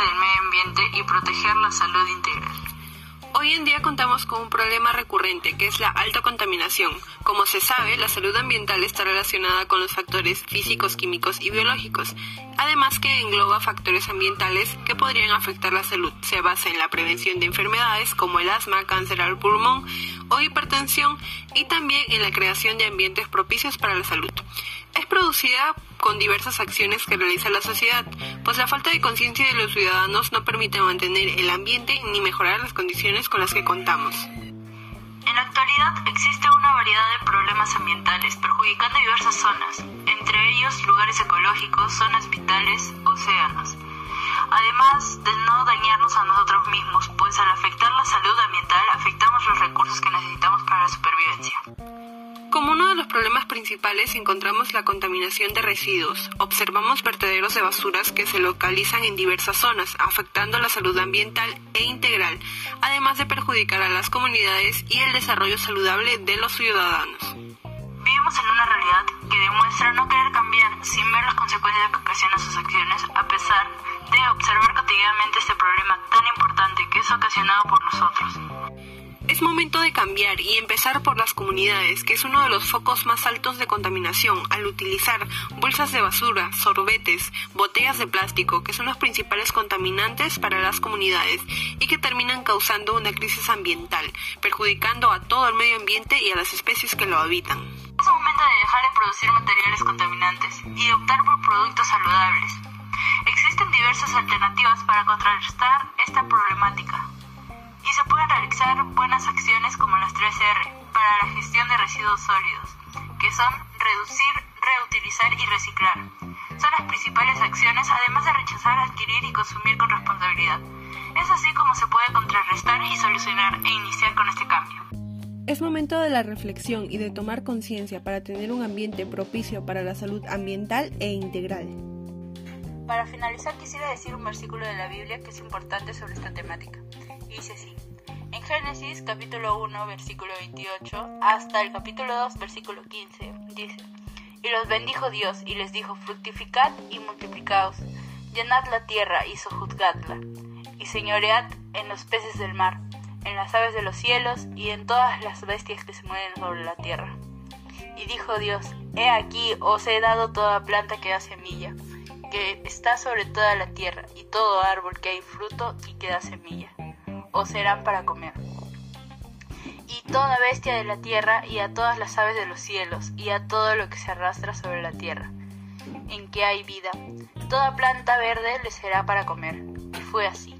del medio ambiente y proteger la salud integral. Hoy en día contamos con un problema recurrente que es la alta contaminación. Como se sabe, la salud ambiental está relacionada con los factores físicos, químicos y biológicos, además que engloba factores ambientales que podrían afectar la salud. Se basa en la prevención de enfermedades como el asma, cáncer al pulmón o hipertensión y también en la creación de ambientes propicios para la salud. Es producida con diversas acciones que realiza la sociedad, pues la falta de conciencia de los ciudadanos no permite mantener el ambiente ni mejorar las condiciones con las que contamos. En la actualidad existe una variedad de problemas ambientales perjudicando diversas zonas, entre ellos lugares ecológicos, zonas vitales, océanos. Además de no dañarnos a nosotros mismos, encontramos la contaminación de residuos. Observamos vertederos de basuras que se localizan en diversas zonas, afectando la salud ambiental e integral, además de perjudicar a las comunidades y el desarrollo saludable de los ciudadanos. Vivimos en una realidad que demuestra no querer cambiar sin ver las consecuencias que ocasionan sus acciones, a pesar de observar cotidianamente este problema tan importante que es ocasionado por nosotros. Es momento de cambiar y empezar por las comunidades, que es uno de los focos más altos de contaminación, al utilizar bolsas de basura, sorbetes, botellas de plástico, que son los principales contaminantes para las comunidades y que terminan causando una crisis ambiental, perjudicando a todo el medio ambiente y a las especies que lo habitan. Es momento de dejar de producir materiales contaminantes y optar por productos saludables. Existen diversas alternativas para contrarrestar esta problemática realizar buenas acciones como las 3R para la gestión de residuos sólidos, que son reducir, reutilizar y reciclar. Son las principales acciones además de rechazar, adquirir y consumir con responsabilidad. Es así como se puede contrarrestar y solucionar e iniciar con este cambio. Es momento de la reflexión y de tomar conciencia para tener un ambiente propicio para la salud ambiental e integral. Para finalizar quisiera decir un versículo de la Biblia que es importante sobre esta temática. Y dice así. En Génesis capítulo 1 versículo 28 hasta el capítulo 2 versículo 15 dice, Y los bendijo Dios y les dijo, fructificad y multiplicaos, llenad la tierra y sojuzgadla, y señoread en los peces del mar, en las aves de los cielos y en todas las bestias que se mueven sobre la tierra. Y dijo Dios, He aquí os he dado toda planta que da semilla, que está sobre toda la tierra, y todo árbol que hay fruto y que da semilla o serán para comer. Y toda bestia de la tierra, y a todas las aves de los cielos, y a todo lo que se arrastra sobre la tierra, en que hay vida. Toda planta verde le será para comer. Y fue así.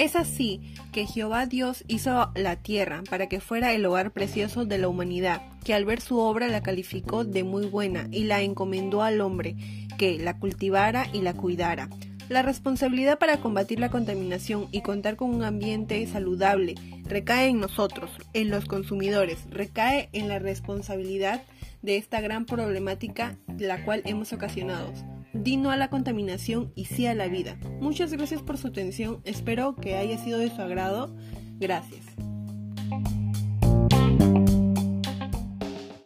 Es así que Jehová Dios hizo la tierra para que fuera el hogar precioso de la humanidad, que al ver su obra la calificó de muy buena y la encomendó al hombre, que la cultivara y la cuidara. La responsabilidad para combatir la contaminación y contar con un ambiente saludable recae en nosotros, en los consumidores, recae en la responsabilidad de esta gran problemática la cual hemos ocasionado. Dino a la contaminación y sí a la vida. Muchas gracias por su atención, espero que haya sido de su agrado. Gracias.